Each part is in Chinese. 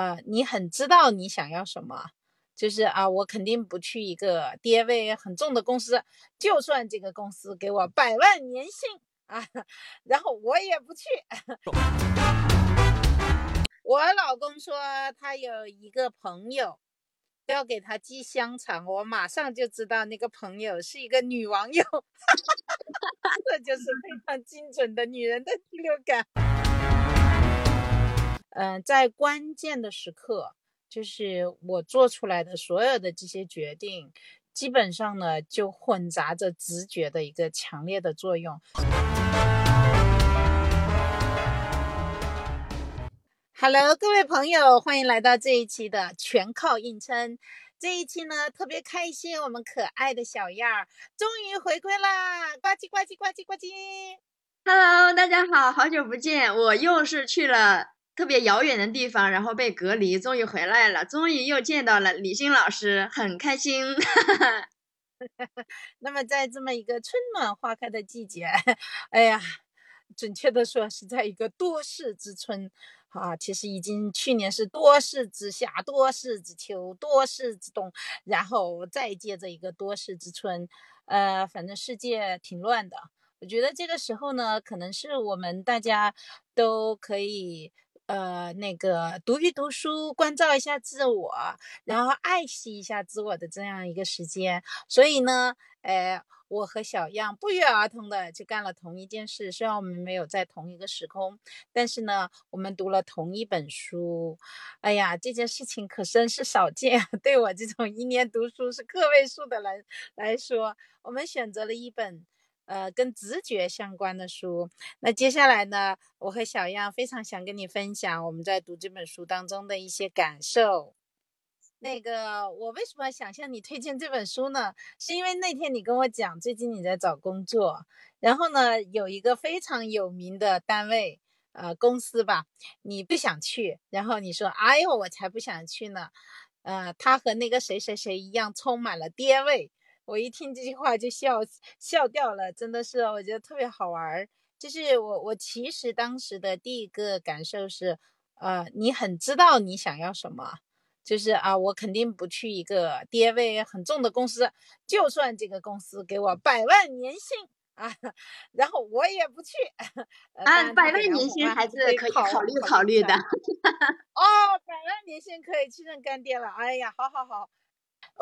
呃，你很知道你想要什么，就是啊，我肯定不去一个爹味很重的公司，就算这个公司给我百万年薪啊，然后我也不去。我老公说他有一个朋友要给他寄香肠，我马上就知道那个朋友是一个女网友，这就是非常精准的女人的第六感。嗯，在关键的时刻，就是我做出来的所有的这些决定，基本上呢就混杂着直觉的一个强烈的作用。Hello，各位朋友，欢迎来到这一期的全靠硬撑。这一期呢特别开心，我们可爱的小燕儿终于回归啦！呱唧呱唧呱唧呱唧。Hello，大家好，好久不见，我又是去了。特别遥远的地方，然后被隔离，终于回来了，终于又见到了李欣老师，很开心。那么在这么一个春暖花开的季节，哎呀，准确的说是在一个多事之春啊，其实已经去年是多事之夏、多事之秋、多事之冬，然后再接着一个多事之春，呃，反正世界挺乱的。我觉得这个时候呢，可能是我们大家都可以。呃，那个读一读书，关照一下自我，然后爱惜一下自我的这样一个时间。所以呢，呃，我和小样不约而同的就干了同一件事。虽然我们没有在同一个时空，但是呢，我们读了同一本书。哎呀，这件事情可真是少见。对我这种一年读书是个位数的人来说，我们选择了一本。呃，跟直觉相关的书。那接下来呢，我和小样非常想跟你分享我们在读这本书当中的一些感受。那个，我为什么想向你推荐这本书呢？是因为那天你跟我讲，最近你在找工作，然后呢，有一个非常有名的单位，呃，公司吧，你不想去，然后你说，哎呦，我才不想去呢。呃，他和那个谁谁谁一样，充满了爹味。我一听这句话就笑笑掉了，真的是，我觉得特别好玩儿。就是我我其实当时的第一个感受是，呃，你很知道你想要什么，就是啊，我肯定不去一个爹味很重的公司，就算这个公司给我百万年薪啊，然后我也不去。啊，百万年薪还是可以考虑考虑的。哦，百万年薪可以去认干爹了。哎呀，好好好。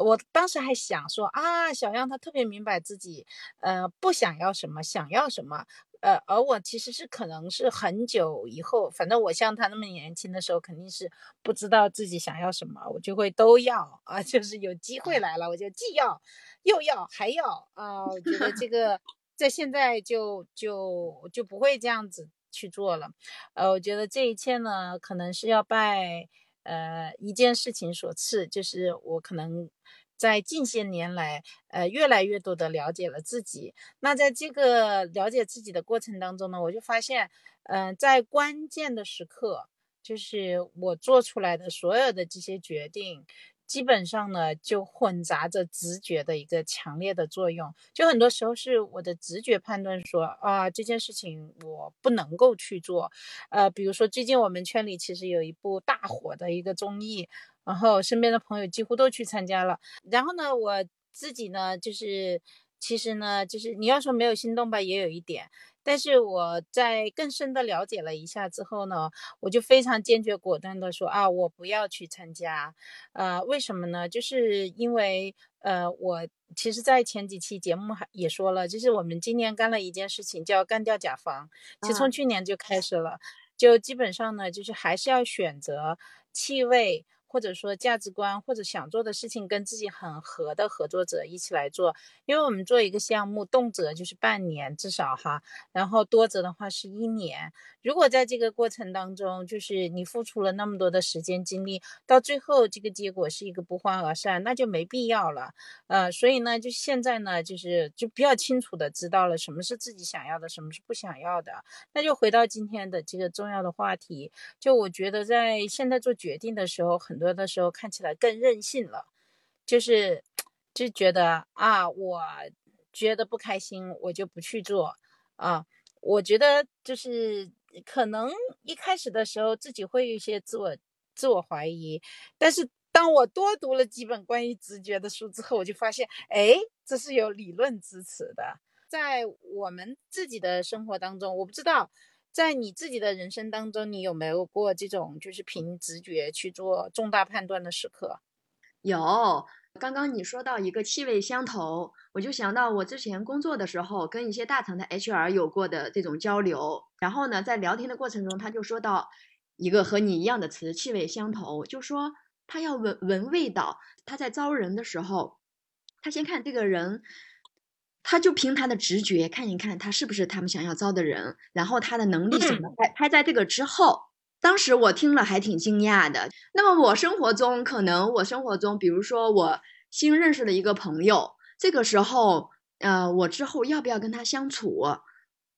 我当时还想说啊，小样他特别明白自己，呃，不想要什么，想要什么，呃，而我其实是可能是很久以后，反正我像他那么年轻的时候，肯定是不知道自己想要什么，我就会都要啊，就是有机会来了，我就既要又要还要啊，我觉得这 个在现在就就就不会这样子去做了，呃，我觉得这一切呢，可能是要拜。呃，一件事情所赐，就是我可能在近些年来，呃，越来越多的了解了自己。那在这个了解自己的过程当中呢，我就发现，嗯，在关键的时刻，就是我做出来的所有的这些决定。基本上呢，就混杂着直觉的一个强烈的作用，就很多时候是我的直觉判断说啊，这件事情我不能够去做。呃，比如说最近我们圈里其实有一部大火的一个综艺，然后身边的朋友几乎都去参加了。然后呢，我自己呢，就是其实呢，就是你要说没有心动吧，也有一点。但是我在更深的了解了一下之后呢，我就非常坚决果断的说啊，我不要去参加。呃，为什么呢？就是因为呃，我其实，在前几期节目还也说了，就是我们今年干了一件事情，叫干掉甲方。其实从去年就开始了，就基本上呢，就是还是要选择气味。或者说价值观或者想做的事情跟自己很合的合作者一起来做，因为我们做一个项目，动辄就是半年至少哈，然后多则的话是一年。如果在这个过程当中，就是你付出了那么多的时间精力，到最后这个结果是一个不欢而散，那就没必要了。呃，所以呢，就现在呢，就是就比较清楚的知道了什么是自己想要的，什么是不想要的。那就回到今天的这个重要的话题，就我觉得在现在做决定的时候很。很多的时候看起来更任性了，就是就觉得啊，我觉得不开心，我就不去做啊。我觉得就是可能一开始的时候自己会有一些自我自我怀疑。但是当我多读了几本关于直觉的书之后，我就发现，哎，这是有理论支持的。在我们自己的生活当中，我不知道，在你自己的人生当中，你有没有过这种就是凭直觉去做重大判断的时刻？有。刚刚你说到一个气味相投，我就想到我之前工作的时候，跟一些大厂的 HR 有过的这种交流。然后呢，在聊天的过程中，他就说到一个和你一样的词“气味相投”，就说他要闻闻味道。他在招人的时候，他先看这个人。他就凭他的直觉看一看他是不是他们想要招的人，然后他的能力什么，拍拍在这个之后，当时我听了还挺惊讶的。那么我生活中可能我生活中，比如说我新认识了一个朋友，这个时候，呃，我之后要不要跟他相处，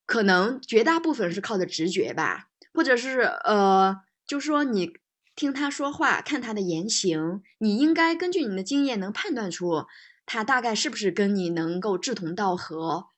可能绝大部分是靠的直觉吧，或者是呃，就说你听他说话，看他的言行，你应该根据你的经验能判断出。他大概是不是跟你能够志同道合？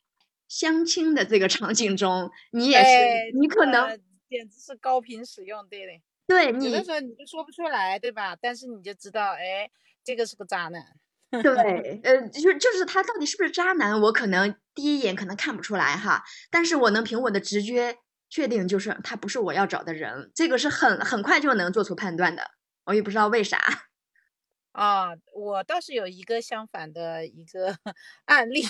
相亲的这个场景中，你也是，你可能简直是高频使用，对的。对你有的时候你就说不出来，对吧？但是你就知道，哎，这个是个渣男。对，呃，就就是他到底是不是渣男，我可能第一眼可能看不出来哈，但是我能凭我的直觉确定，就是他不是我要找的人，这个是很很快就能做出判断的。我也不知道为啥。啊，我倒是有一个相反的一个 案例，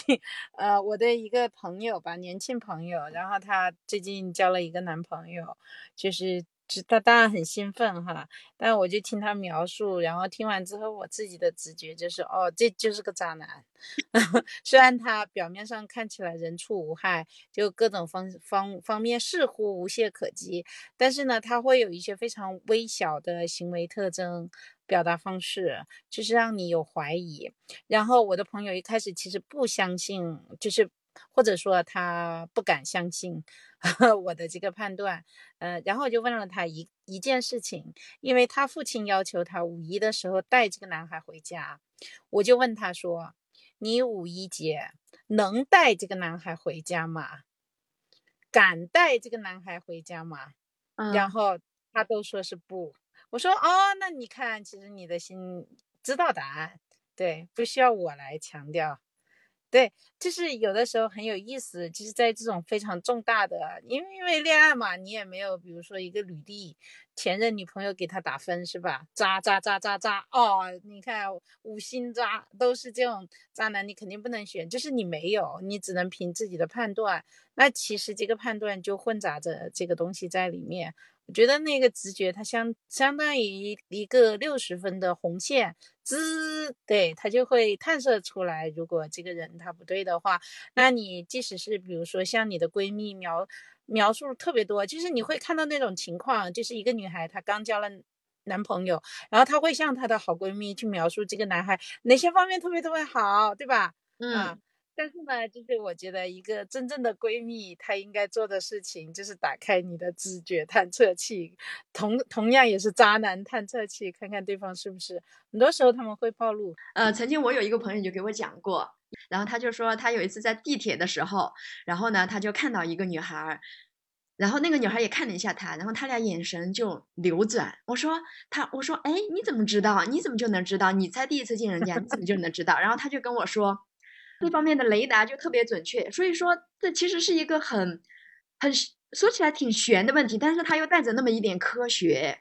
呃，我的一个朋友吧，年轻朋友，然后她最近交了一个男朋友，就是。他当然很兴奋哈，但我就听他描述，然后听完之后，我自己的直觉就是，哦，这就是个渣男。虽然他表面上看起来人畜无害，就各种方方方面似乎无懈可击，但是呢，他会有一些非常微小的行为特征、表达方式，就是让你有怀疑。然后我的朋友一开始其实不相信，就是或者说他不敢相信。我的这个判断，呃，然后我就问了他一一件事情，因为他父亲要求他五一的时候带这个男孩回家，我就问他说：“你五一节能带这个男孩回家吗？敢带这个男孩回家吗？”然后他都说是不。我说：“哦，那你看，其实你的心知道答案，对，不需要我来强调。”对，就是有的时候很有意思，就是在这种非常重大的，因为因为恋爱嘛，你也没有，比如说一个履历，前任女朋友给他打分是吧？渣渣渣渣渣哦，你看五星渣都是这种渣男，你肯定不能选，就是你没有，你只能凭自己的判断。那其实这个判断就混杂着这个东西在里面。我觉得那个直觉，它相相当于一个六十分的红线，滋，对，它就会探测出来。如果这个人他不对的话，那你即使是比如说像你的闺蜜描描述特别多，就是你会看到那种情况，就是一个女孩她刚交了男朋友，然后她会向她的好闺蜜去描述这个男孩哪些方面特别特别好，对吧？嗯。但是呢，就是我觉得一个真正的闺蜜，她应该做的事情就是打开你的直觉探测器，同同样也是渣男探测器，看看对方是不是。很多时候他们会暴露。呃，曾经我有一个朋友就给我讲过，然后他就说他有一次在地铁的时候，然后呢他就看到一个女孩，然后那个女孩也看了一下他，然后他俩眼神就流转。我说他，我说哎，你怎么知道？你怎么就能知道？你才第一次见人家，你怎么就能知道？然后他就跟我说。这方面的雷达就特别准确，所以说这其实是一个很很说起来挺玄的问题，但是它又带着那么一点科学。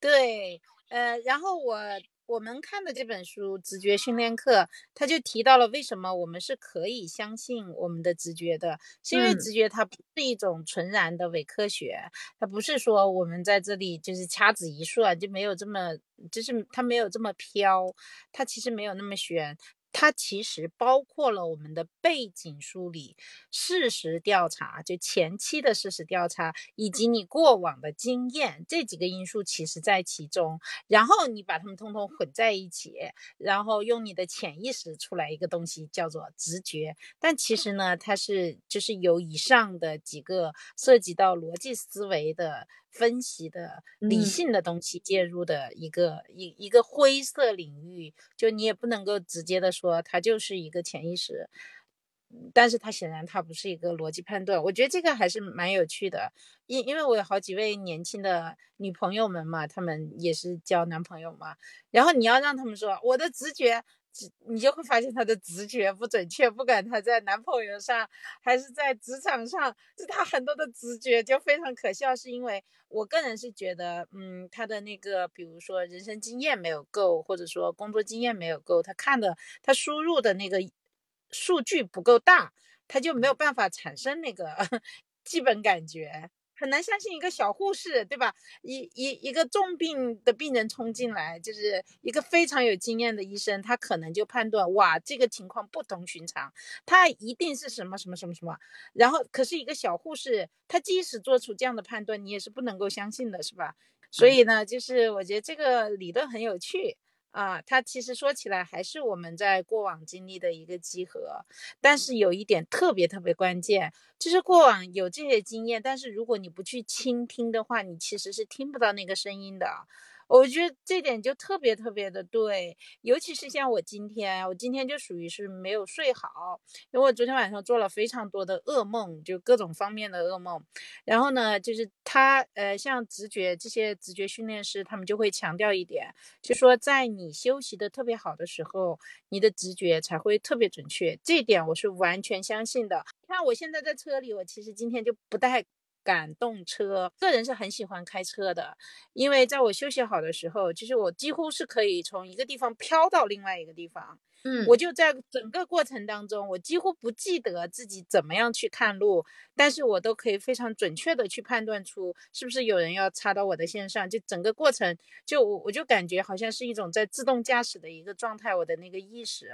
对，呃，然后我我们看的这本书《直觉训练课》，他就提到了为什么我们是可以相信我们的直觉的，是因为直觉它不是一种纯然的伪科学，它不是说我们在这里就是掐指一算就没有这么，就是它没有这么飘，它其实没有那么玄。它其实包括了我们的背景梳理、事实调查，就前期的事实调查，以及你过往的经验这几个因素，其实在其中。然后你把它们通通混在一起，然后用你的潜意识出来一个东西，叫做直觉。但其实呢，它是就是有以上的几个涉及到逻辑思维的。分析的理性的东西介入的一个一一个灰色领域，就你也不能够直接的说它就是一个潜意识。但是它显然它不是一个逻辑判断，我觉得这个还是蛮有趣的，因因为我有好几位年轻的女朋友们嘛，她们也是交男朋友嘛，然后你要让他们说我的直觉，你就会发现她的直觉不准确，不管她在男朋友上还是在职场上，就他很多的直觉就非常可笑，是因为我个人是觉得，嗯，她的那个比如说人生经验没有够，或者说工作经验没有够，她看的她输入的那个。数据不够大，他就没有办法产生那个 基本感觉，很难相信一个小护士，对吧？一一一个重病的病人冲进来，就是一个非常有经验的医生，他可能就判断哇，这个情况不同寻常，他一定是什么什么什么什么。然后，可是一个小护士，他即使做出这样的判断，你也是不能够相信的，是吧？所以呢，就是我觉得这个理论很有趣。啊，它其实说起来还是我们在过往经历的一个集合，但是有一点特别特别关键，就是过往有这些经验，但是如果你不去倾听的话，你其实是听不到那个声音的。我觉得这点就特别特别的对，尤其是像我今天，我今天就属于是没有睡好，因为我昨天晚上做了非常多的噩梦，就各种方面的噩梦。然后呢，就是他呃，像直觉这些直觉训练师，他们就会强调一点，就说在你休息的特别好的时候，你的直觉才会特别准确。这一点我是完全相信的。你看我现在在车里，我其实今天就不太。感动车，个人是很喜欢开车的，因为在我休息好的时候，其实我几乎是可以从一个地方飘到另外一个地方。嗯，我就在整个过程当中，我几乎不记得自己怎么样去看路，但是我都可以非常准确的去判断出是不是有人要插到我的线上。就整个过程，就我我就感觉好像是一种在自动驾驶的一个状态，我的那个意识。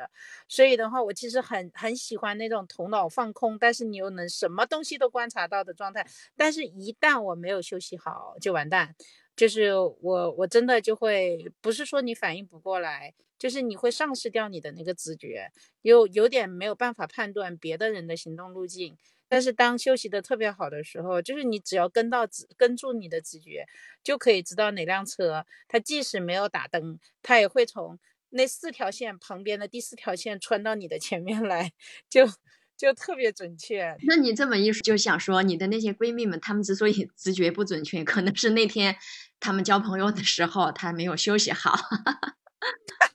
所以的话，我其实很很喜欢那种头脑放空，但是你又能什么东西都观察到的状态。但是，一旦我没有休息好，就完蛋。就是我我真的就会，不是说你反应不过来。就是你会丧失掉你的那个直觉，有有点没有办法判断别的人的行动路径。但是当休息的特别好的时候，就是你只要跟到直跟住你的直觉，就可以知道哪辆车它即使没有打灯，它也会从那四条线旁边的第四条线穿到你的前面来，就就特别准确。那你这么一说，就想说你的那些闺蜜们，她们之所以直觉不准确，可能是那天她们交朋友的时候，她没有休息好。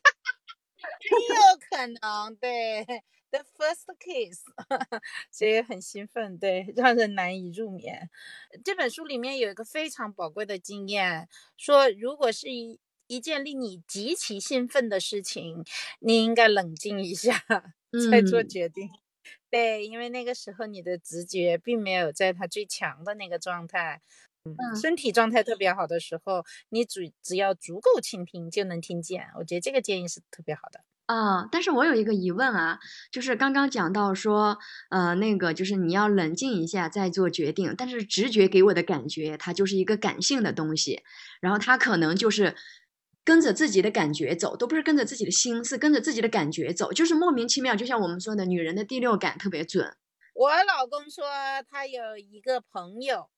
有可能，对，the first kiss，所以很兴奋，对，让人难以入眠。这本书里面有一个非常宝贵的经验，说如果是一一件令你极其兴奋的事情，你应该冷静一下再做决定。对，因为那个时候你的直觉并没有在它最强的那个状态。嗯身体状态特别好的时候，你只只要足够倾听就能听见。我觉得这个建议是特别好的。啊，但是我有一个疑问啊，就是刚刚讲到说，呃，那个就是你要冷静一下再做决定，但是直觉给我的感觉，它就是一个感性的东西，然后它可能就是跟着自己的感觉走，都不是跟着自己的心，是跟着自己的感觉走，就是莫名其妙，就像我们说的，女人的第六感特别准。我老公说他有一个朋友。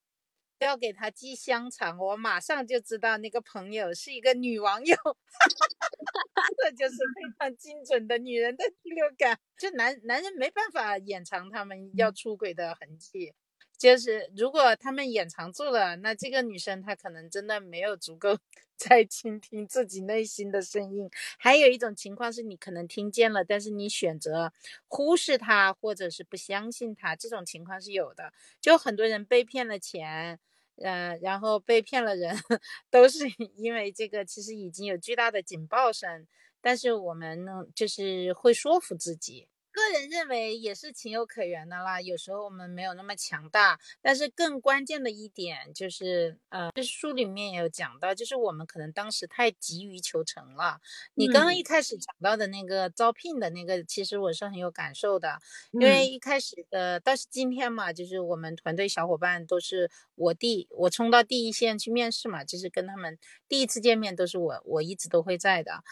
要给他寄香肠，我马上就知道那个朋友是一个女网友，这就是非常精准的女人的第六感，就男男人没办法掩藏他们要出轨的痕迹，就是如果他们掩藏住了，那这个女生她可能真的没有足够 在倾听自己内心的声音。还有一种情况是你可能听见了，但是你选择忽视他，或者是不相信他，这种情况是有的。就很多人被骗了钱。嗯，然后被骗了人，都是因为这个，其实已经有巨大的警报声，但是我们呢，就是会说服自己。个人认为也是情有可原的啦。有时候我们没有那么强大，但是更关键的一点就是，呃，这书里面也有讲到，就是我们可能当时太急于求成了。你刚刚一开始讲到的那个招聘的那个，其实我是很有感受的，因为一开始的，但是今天嘛，就是我们团队小伙伴都是我第我冲到第一线去面试嘛，就是跟他们第一次见面都是我，我一直都会在的。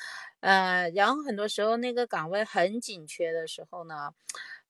呃，然后很多时候那个岗位很紧缺的时候呢，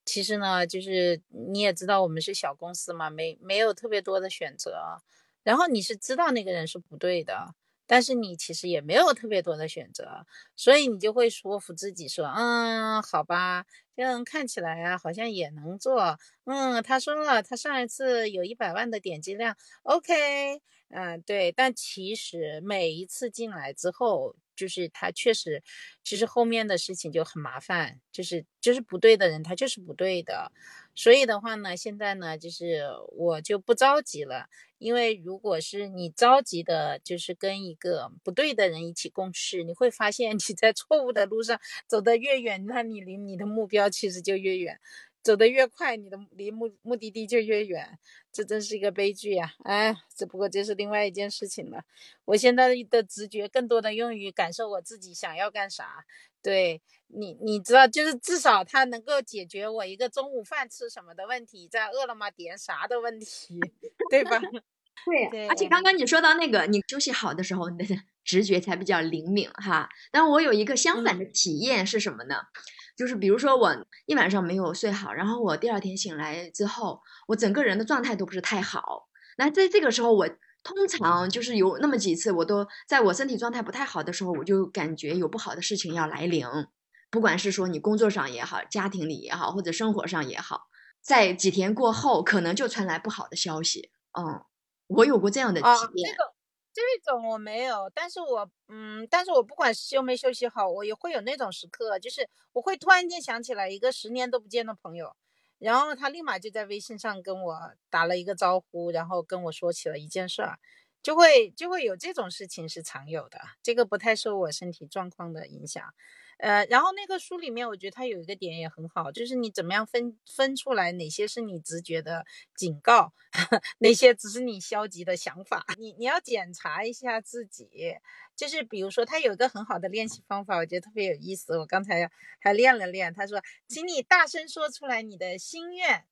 其实呢，就是你也知道我们是小公司嘛，没没有特别多的选择，然后你是知道那个人是不对的，但是你其实也没有特别多的选择，所以你就会说服自己说，嗯，好吧，这样看起来啊，好像也能做。嗯，他说了，他上一次有一百万的点击量，OK，嗯，对。但其实每一次进来之后，就是他确实，其实后面的事情就很麻烦，就是就是不对的人，他就是不对的。所以的话呢，现在呢，就是我就不着急了，因为如果是你着急的，就是跟一个不对的人一起共事，你会发现你在错误的路上走得越远，那你离你的目标其实就越远。走得越快，你的离目目的地就越远，这真是一个悲剧呀！哎，只不过这是另外一件事情了。我现在的直觉更多的用于感受我自己想要干啥。对你，你知道，就是至少它能够解决我一个中午饭吃什么的问题，在饿了么点啥的问题，对吧？对，而且刚刚你说到那个，你休息好的时候，你的直觉才比较灵敏哈。但我有一个相反的体验是什么呢？就是比如说我一晚上没有睡好，然后我第二天醒来之后，我整个人的状态都不是太好。那在这个时候，我通常就是有那么几次，我都在我身体状态不太好的时候，我就感觉有不好的事情要来临。不管是说你工作上也好，家庭里也好，或者生活上也好，在几天过后，可能就传来不好的消息。嗯，我有过这样的体验。这这种我没有，但是我嗯，但是我不管休没休息好，我也会有那种时刻，就是我会突然间想起来一个十年都不见的朋友，然后他立马就在微信上跟我打了一个招呼，然后跟我说起了一件事儿，就会就会有这种事情是常有的，这个不太受我身体状况的影响。呃，然后那个书里面，我觉得它有一个点也很好，就是你怎么样分分出来哪些是你直觉的警告，哪些只是你消极的想法。你你要检查一下自己，就是比如说，他有一个很好的练习方法，我觉得特别有意思。我刚才还练了练，他说，请你大声说出来你的心愿。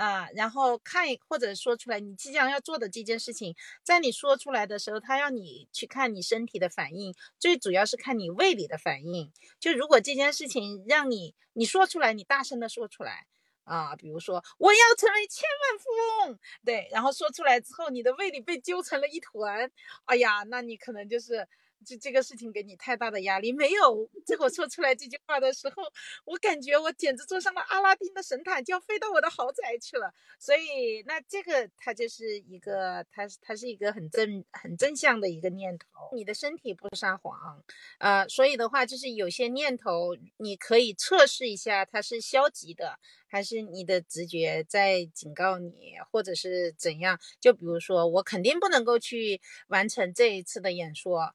啊，然后看或者说出来你即将要做的这件事情，在你说出来的时候，他要你去看你身体的反应，最主要是看你胃里的反应。就如果这件事情让你你说出来，你大声的说出来啊，比如说我要成为千万富翁，对，然后说出来之后，你的胃里被揪成了一团，哎呀，那你可能就是。这这个事情给你太大的压力没有？在我说出来这句话的时候，我感觉我简直坐上了阿拉丁的神毯，就要飞到我的豪宅去了。所以，那这个它就是一个，它它是一个很正很正向的一个念头。你的身体不撒谎，呃，所以的话，就是有些念头你可以测试一下，它是消极的，还是你的直觉在警告你，或者是怎样？就比如说，我肯定不能够去完成这一次的演说。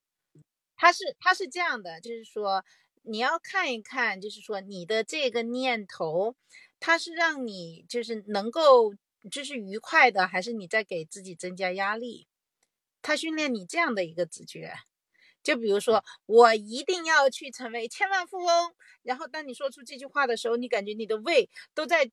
他是他是这样的，就是说你要看一看，就是说你的这个念头，它是让你就是能够就是愉快的，还是你在给自己增加压力？他训练你这样的一个直觉，就比如说我一定要去成为千万富翁，然后当你说出这句话的时候，你感觉你的胃都在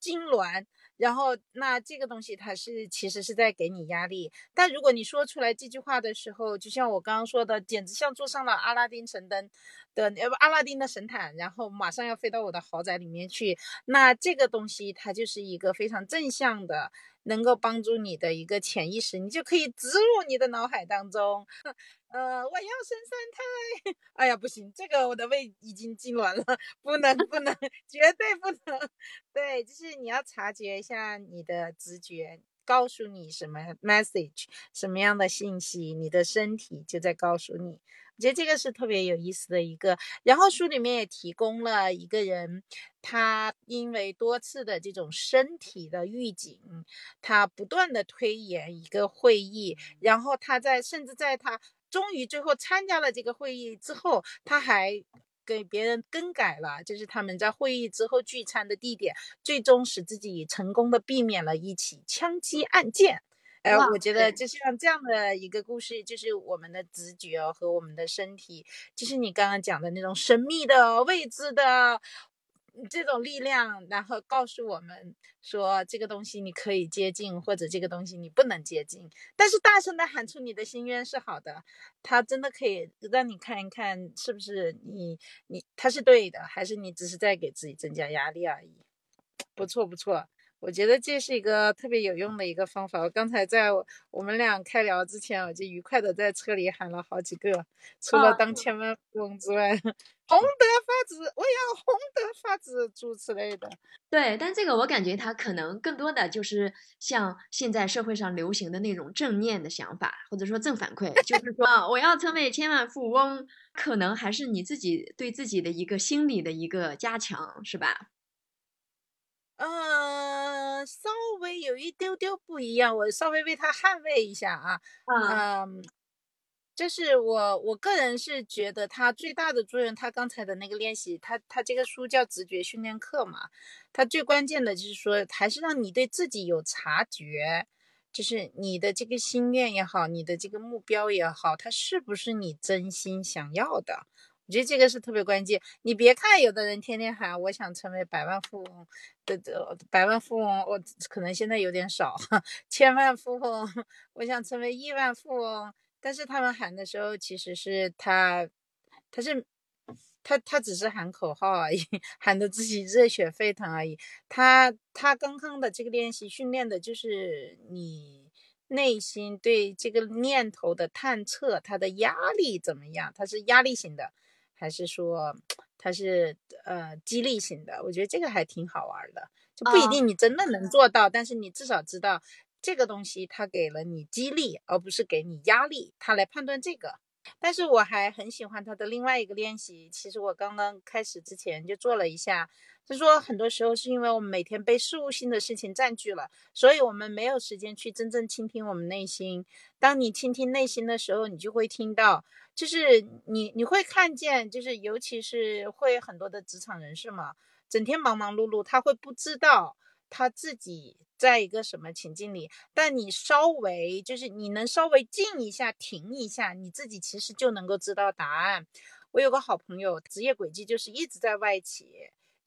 痉挛。然后，那这个东西它是其实是在给你压力，但如果你说出来这句话的时候，就像我刚刚说的，简直像坐上了阿拉丁神灯的呃阿拉丁的神毯，然后马上要飞到我的豪宅里面去，那这个东西它就是一个非常正向的。能够帮助你的一个潜意识，你就可以植入你的脑海当中。呃，我要生三胎。哎呀，不行，这个我的胃已经痉挛了，不能，不能，绝对不能。对，就是你要察觉一下你的直觉，告诉你什么 message，什么样的信息，你的身体就在告诉你。我觉得这个是特别有意思的一个，然后书里面也提供了一个人，他因为多次的这种身体的预警，他不断的推延一个会议，然后他在甚至在他终于最后参加了这个会议之后，他还给别人更改了，就是他们在会议之后聚餐的地点，最终使自己成功的避免了一起枪击案件。哎，我觉得就像这样的一个故事，就是我们的直觉和我们的身体，就是你刚刚讲的那种神秘的、未知的这种力量，然后告诉我们说这个东西你可以接近，或者这个东西你不能接近。但是大声的喊出你的心愿是好的，它真的可以让你看一看是不是你你它是对的，还是你只是在给自己增加压力而已。不错不错。我觉得这是一个特别有用的一个方法。我刚才在我们俩开聊之前，我就愉快的在车里喊了好几个，除了当千万富翁之外，红德发子，我要红德发子诸之类的。对，但这个我感觉他可能更多的就是像现在社会上流行的那种正念的想法，或者说正反馈，就是说我要成为千万富翁，可能还是你自己对自己的一个心理的一个加强，是吧？嗯，稍微有一丢丢不一样，我稍微为他捍卫一下啊。嗯，就是我我个人是觉得他最大的作用，他刚才的那个练习，他他这个书叫直觉训练课嘛，他最关键的就是说，还是让你对自己有察觉，就是你的这个心愿也好，你的这个目标也好，它是不是你真心想要的？我觉得这个是特别关键。你别看有的人天天喊我想成为百万富翁的的百万富翁，我可能现在有点少，千万富翁，我想成为亿万富翁。但是他们喊的时候，其实是他，他是他他只是喊口号而已，喊的自己热血沸腾而已。他他刚刚的这个练习训练的就是你内心对这个念头的探测，它的压力怎么样？它是压力型的。还是说它是呃激励型的，我觉得这个还挺好玩的，就不一定你真的能做到，但是你至少知道这个东西它给了你激励，而不是给你压力，它来判断这个。但是我还很喜欢它的另外一个练习，其实我刚刚开始之前就做了一下。就说很多时候是因为我们每天被事务性的事情占据了，所以我们没有时间去真正倾听我们内心。当你倾听内心的时候，你就会听到，就是你你会看见，就是尤其是会很多的职场人士嘛，整天忙忙碌碌，他会不知道他自己在一个什么情境里。但你稍微就是你能稍微静一下、停一下，你自己其实就能够知道答案。我有个好朋友，职业轨迹就是一直在外企。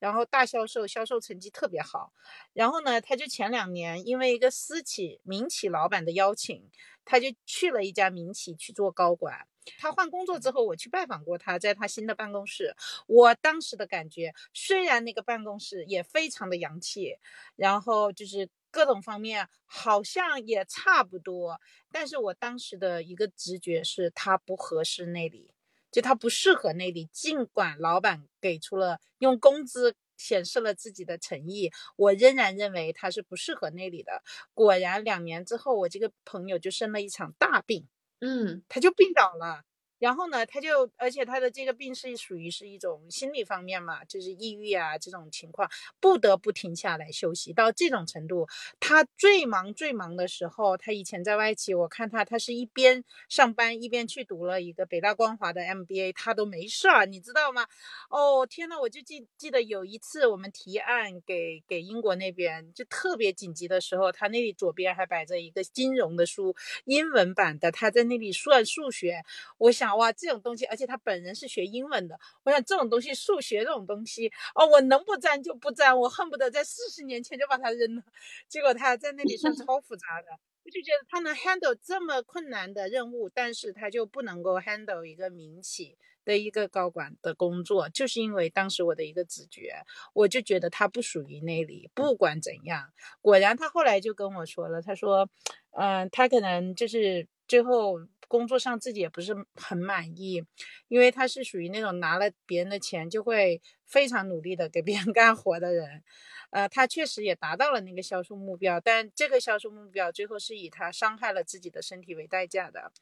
然后大销售，销售成绩特别好。然后呢，他就前两年因为一个私企、民企老板的邀请，他就去了一家民企去做高管。他换工作之后，我去拜访过他，在他新的办公室。我当时的感觉，虽然那个办公室也非常的洋气，然后就是各种方面好像也差不多，但是我当时的一个直觉是他不合适那里。就他不适合那里，尽管老板给出了用工资显示了自己的诚意，我仍然认为他是不适合那里的。果然，两年之后，我这个朋友就生了一场大病，嗯，他就病倒了。然后呢，他就，而且他的这个病是属于是一种心理方面嘛，就是抑郁啊这种情况，不得不停下来休息到这种程度。他最忙最忙的时候，他以前在外企，我看他，他是一边上班一边去读了一个北大光华的 MBA，他都没事儿，你知道吗？哦天呐，我就记记得有一次我们提案给给英国那边，就特别紧急的时候，他那里左边还摆着一个金融的书，英文版的，他在那里算数学，我想。哇，这种东西，而且他本人是学英文的。我想这种东西，数学这种东西，哦，我能不沾就不沾，我恨不得在四十年前就把它扔了。结果他在那里算超复杂的，我就觉得他能 handle 这么困难的任务，但是他就不能够 handle 一个民企的一个高管的工作，就是因为当时我的一个直觉，我就觉得他不属于那里。不管怎样，果然他后来就跟我说了，他说，嗯，他可能就是最后。工作上自己也不是很满意，因为他是属于那种拿了别人的钱就会非常努力的给别人 干活的人，呃，他确实也达到了那个销售目标，但这个销售目标最后是以他伤害了自己的身体为代价的。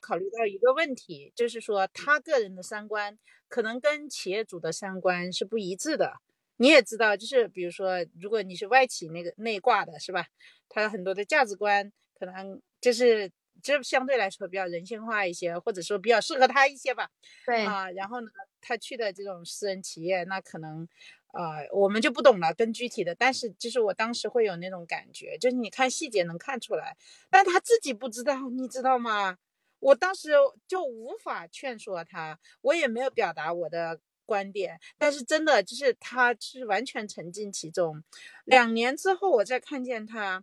考虑到一个问题，就是说他个人的三观可能跟企业主的三观是不一致的。你也知道，就是比如说，如果你是外企那个内挂的，是吧？他很多的价值观可能就是。这相对来说比较人性化一些，或者说比较适合他一些吧。对啊，然后呢，他去的这种私人企业，那可能，呃，我们就不懂了，更具体的。但是就是我当时会有那种感觉，就是你看细节能看出来，但他自己不知道，你知道吗？我当时就无法劝说他，我也没有表达我的观点，但是真的就是他是完全沉浸其中。两年之后，我再看见他，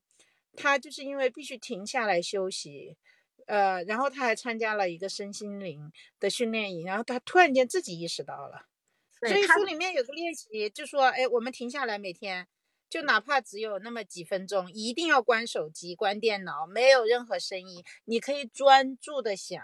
他就是因为必须停下来休息。呃，然后他还参加了一个身心灵的训练营，然后他突然间自己意识到了，所以书里面有个练习，就说，哎，我们停下来，每天就哪怕只有那么几分钟，一定要关手机、关电脑，没有任何声音，你可以专注的想，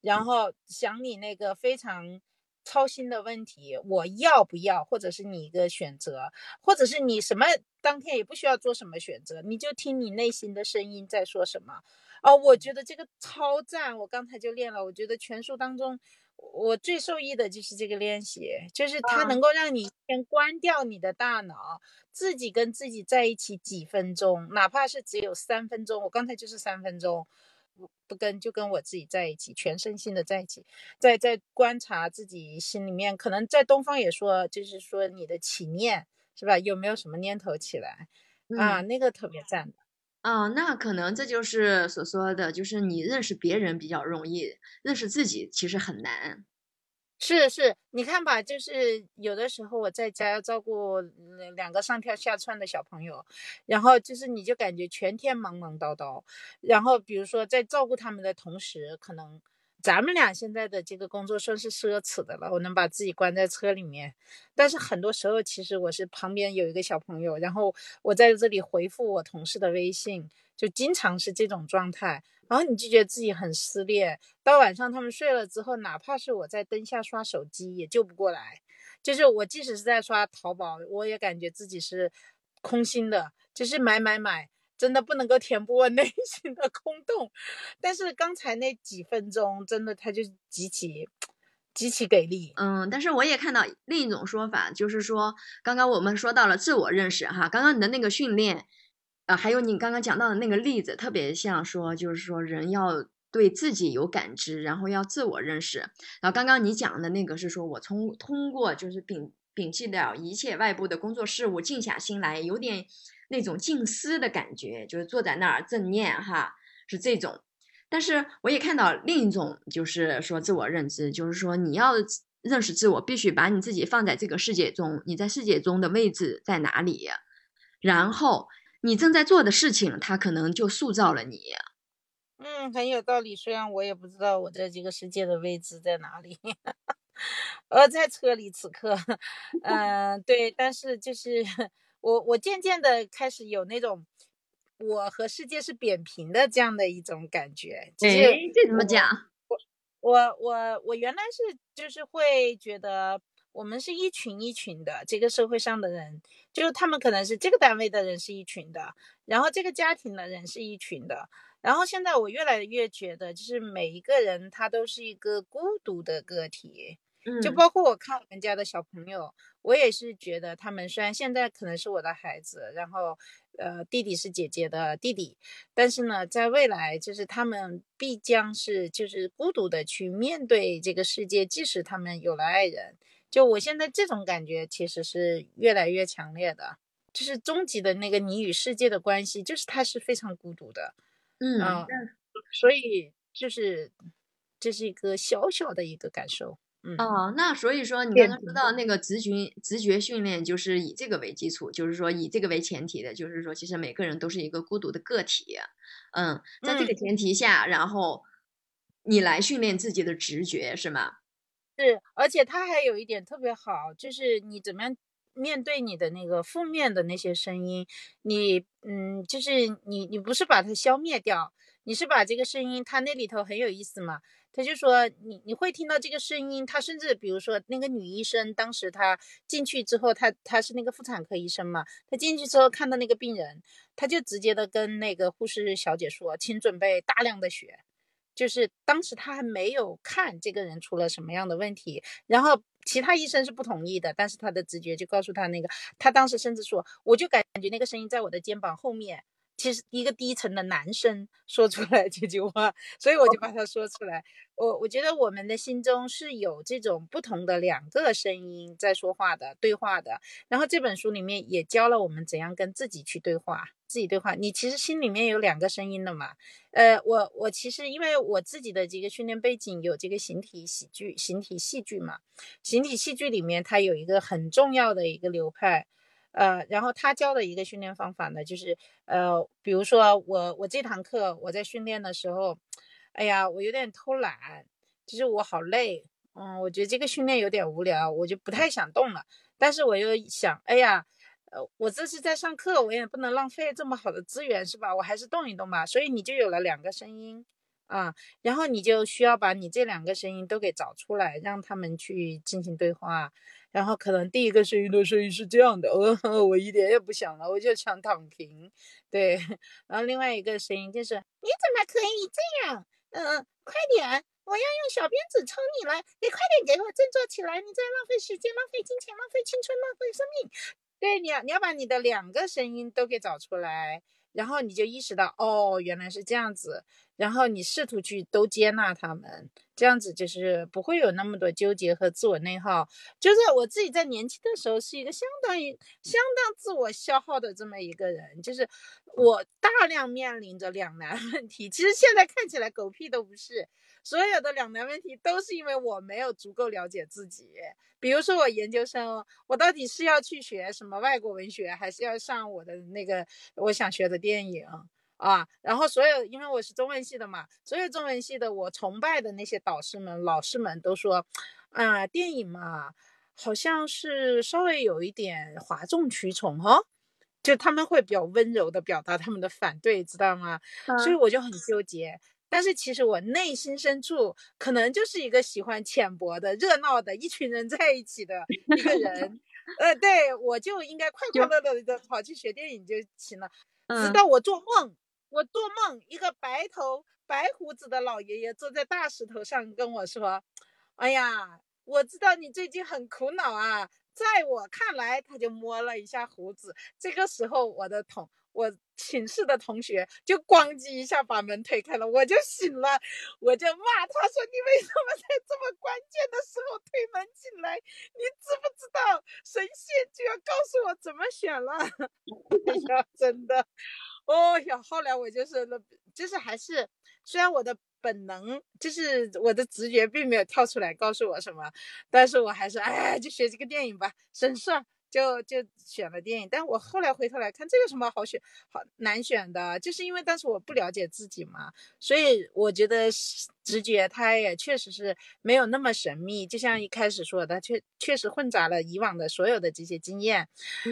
然后想你那个非常操心的问题，我要不要，或者是你一个选择，或者是你什么当天也不需要做什么选择，你就听你内心的声音在说什么。哦，我觉得这个超赞，我刚才就练了，我觉得全书当中。我最受益的就是这个练习，就是它能够让你先关掉你的大脑，自己跟自己在一起几分钟，哪怕是只有三分钟。我刚才就是三分钟，不跟就跟我自己在一起，全身心的在一起，在在观察自己心里面，可能在东方也说，就是说你的起念是吧？有没有什么念头起来啊？那个特别赞。啊，那可能这就是所说的，就是你认识别人比较容易，认识自己其实很难。是是，你看吧，就是有的时候我在家要照顾两个上跳下窜的小朋友，然后就是你就感觉全天忙忙叨叨，然后比如说在照顾他们的同时，可能。咱们俩现在的这个工作算是奢侈的了，我能把自己关在车里面。但是很多时候，其实我是旁边有一个小朋友，然后我在这里回复我同事的微信，就经常是这种状态。然后你就觉得自己很撕裂。到晚上他们睡了之后，哪怕是我在灯下刷手机，也救不过来。就是我即使是在刷淘宝，我也感觉自己是空心的，就是买买买。真的不能够填补我内 心的空洞，但是刚才那几分钟，真的他就极其极其给力。嗯，但是我也看到另一种说法，就是说，刚刚我们说到了自我认识哈，刚刚你的那个训练，呃，还有你刚刚讲到的那个例子，特别像说，就是说人要对自己有感知，然后要自我认识。然后刚刚你讲的那个是说我从通过就是摒摒弃掉一切外部的工作事务，静下心来，有点。那种静思的感觉，就是坐在那儿正念哈，是这种。但是我也看到另一种，就是说自我认知，就是说你要认识自我，必须把你自己放在这个世界中，你在世界中的位置在哪里？然后你正在做的事情，它可能就塑造了你。嗯，很有道理。虽然我也不知道我在这个世界的位置在哪里，我 在车里此刻。嗯，对，但是就是。我我渐渐的开始有那种我和世界是扁平的这样的一种感觉。哎，这怎么讲？我我我我原来是就是会觉得我们是一群一群的，这个社会上的人，就是他们可能是这个单位的人是一群的，然后这个家庭的人是一群的，然后现在我越来越觉得，就是每一个人他都是一个孤独的个体。就包括我看我们家的小朋友，我也是觉得他们虽然现在可能是我的孩子，然后呃弟弟是姐姐的弟弟，但是呢，在未来就是他们必将是就是孤独的去面对这个世界，即使他们有了爱人。就我现在这种感觉其实是越来越强烈的，就是终极的那个你与世界的关系，就是他是非常孤独的，嗯，所以就是这是一个小小的一个感受。哦，那所以说你刚刚说到那个直觉直觉训练，就是以这个为基础，就是说以这个为前提的，就是说其实每个人都是一个孤独的个体，嗯，在这个前提下，然后你来训练自己的直觉，是吗？是，而且它还有一点特别好，就是你怎么样面对你的那个负面的那些声音，你嗯，就是你你不是把它消灭掉，你是把这个声音，他那里头很有意思嘛。他就说你你会听到这个声音，他甚至比如说那个女医生，当时她进去之后，她她是那个妇产科医生嘛，她进去之后看到那个病人，她就直接的跟那个护士小姐说，请准备大量的血，就是当时她还没有看这个人出了什么样的问题，然后其他医生是不同意的，但是他的直觉就告诉他那个，他当时甚至说，我就感觉那个声音在我的肩膀后面。其实一个低沉的男生说出来这句话，所以我就把它说出来。我我觉得我们的心中是有这种不同的两个声音在说话的对话的。然后这本书里面也教了我们怎样跟自己去对话，自己对话。你其实心里面有两个声音的嘛？呃，我我其实因为我自己的这个训练背景有这个形体喜剧、形体戏剧嘛，形体戏剧里面它有一个很重要的一个流派。呃，然后他教的一个训练方法呢，就是呃，比如说我我这堂课我在训练的时候，哎呀，我有点偷懒，就是我好累，嗯，我觉得这个训练有点无聊，我就不太想动了。但是我又想，哎呀，呃，我这是在上课，我也不能浪费这么好的资源，是吧？我还是动一动吧。所以你就有了两个声音啊，然后你就需要把你这两个声音都给找出来，让他们去进行对话。然后可能第一个声音的声音是这样的，我我一点也不想了，我就想躺平，对。然后另外一个声音就是你怎么可以这样？嗯，快点，我要用小鞭子抽你了，你快点给我振作起来！你在浪费时间、浪费金钱、浪费青春、浪费生命。对，你要你要把你的两个声音都给找出来。然后你就意识到，哦，原来是这样子。然后你试图去都接纳他们，这样子就是不会有那么多纠结和自我内耗。就是我自己在年轻的时候是一个相当于相当自我消耗的这么一个人，就是我大量面临着两难问题。其实现在看起来狗屁都不是。所有的两难问题都是因为我没有足够了解自己。比如说我研究生，我到底是要去学什么外国文学，还是要上我的那个我想学的电影啊？然后所有，因为我是中文系的嘛，所有中文系的我崇拜的那些导师们、老师们都说，啊，电影嘛，好像是稍微有一点哗众取宠哈，就他们会比较温柔的表达他们的反对，知道吗？所以我就很纠结。但是其实我内心深处可能就是一个喜欢浅薄的、热闹的一群人在一起的一个人，呃，对我就应该快快乐乐的跑去学电影就行了。直到我做梦，我做梦一个白头白胡子的老爷爷坐在大石头上跟我说：“哎呀，我知道你最近很苦恼啊。”在我看来，他就摸了一下胡子。这个时候，我的同我寝室的同学就咣叽一下把门推开了，我就醒了，我就骂他说：“你为什么在这么关键的时候推门进来？你知不知道神仙就要告诉我怎么选了？” 真的，哦呀，后来我就是那，就是还是虽然我的。本能就是我的直觉，并没有跳出来告诉我什么，但是我还是哎，就学这个电影吧，省事儿，就就选了电影。但我后来回头来看，这有什么好选、好难选的？就是因为当时我不了解自己嘛，所以我觉得直觉它也确实是没有那么神秘。就像一开始说的，确确实混杂了以往的所有的这些经验，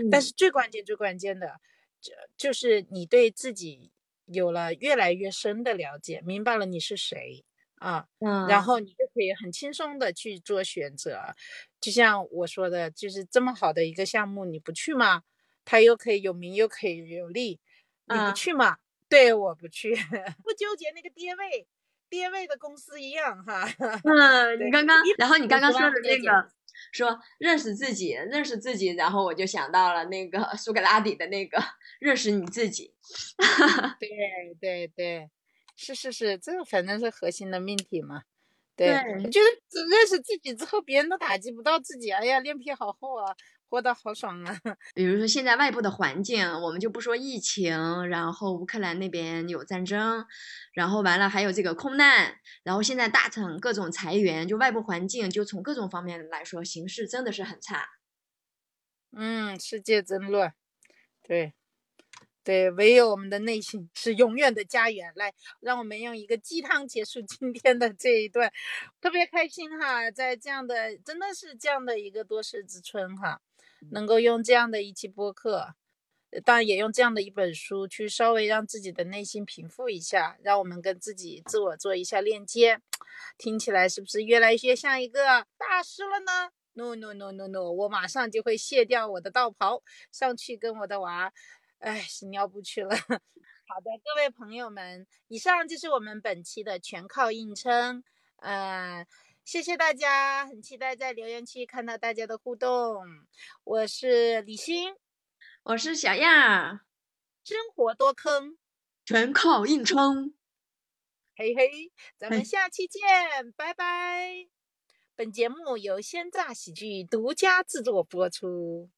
但是最关键、最关键的，就就是你对自己。有了越来越深的了解，明白了你是谁啊，嗯，然后你就可以很轻松的去做选择。就像我说的，就是这么好的一个项目，你不去吗？它又可以有名，又可以有利，你不去吗？对，我不去，不纠结那个跌位，跌位的公司一样哈。嗯，你刚刚，然后你刚刚说的那个。说认识自己，认识自己，然后我就想到了那个 苏格拉底的那个认识你自己。对对对，是是是，这个反正是核心的命题嘛。对，我觉得认识自己之后，别人都打击不到自己。哎呀，脸皮好厚啊！活得好爽啊！比如说现在外部的环境，我们就不说疫情，然后乌克兰那边有战争，然后完了还有这个空难，然后现在大厂各种裁员，就外部环境就从各种方面来说，形势真的是很差。嗯，世界真乱。对，对，唯有我们的内心是永远的家园。来，让我们用一个鸡汤结束今天的这一段，特别开心哈，在这样的真的是这样的一个多事之春哈。能够用这样的一期播客，当然也用这样的一本书，去稍微让自己的内心平复一下，让我们跟自己自我做一下链接，听起来是不是越来越像一个大师了呢？No No No No No，我马上就会卸掉我的道袍，上去跟我的娃，哎，洗尿布去了。好的，各位朋友们，以上就是我们本期的全靠硬撑，嗯。谢谢大家，很期待在留言区看到大家的互动。我是李欣，我是小样，生活多坑，全靠硬撑。嘿嘿，咱们下期见，拜拜。本节目由鲜榨喜剧独家制作播出。